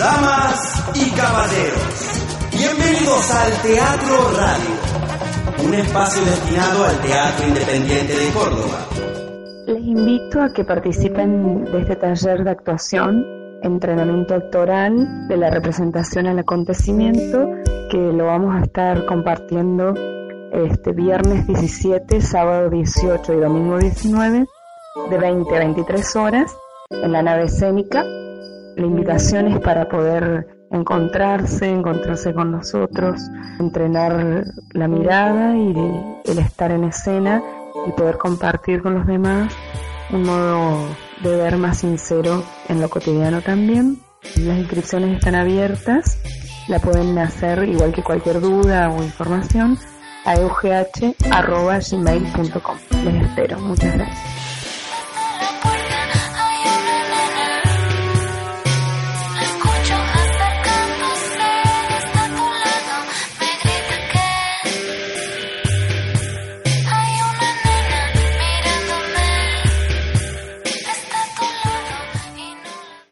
Damas y caballeros, bienvenidos al Teatro Radio, un espacio destinado al teatro independiente de Córdoba. Les invito a que participen de este taller de actuación, entrenamiento actoral de la representación al acontecimiento, que lo vamos a estar compartiendo este viernes 17, sábado 18 y domingo 19, de 20 a 23 horas, en la nave escénica la invitación es para poder encontrarse, encontrarse con nosotros, entrenar la mirada y el estar en escena y poder compartir con los demás un modo de ver más sincero en lo cotidiano también. Las inscripciones están abiertas, la pueden hacer igual que cualquier duda o información a eugh.gmail.com. Les espero, muchas gracias.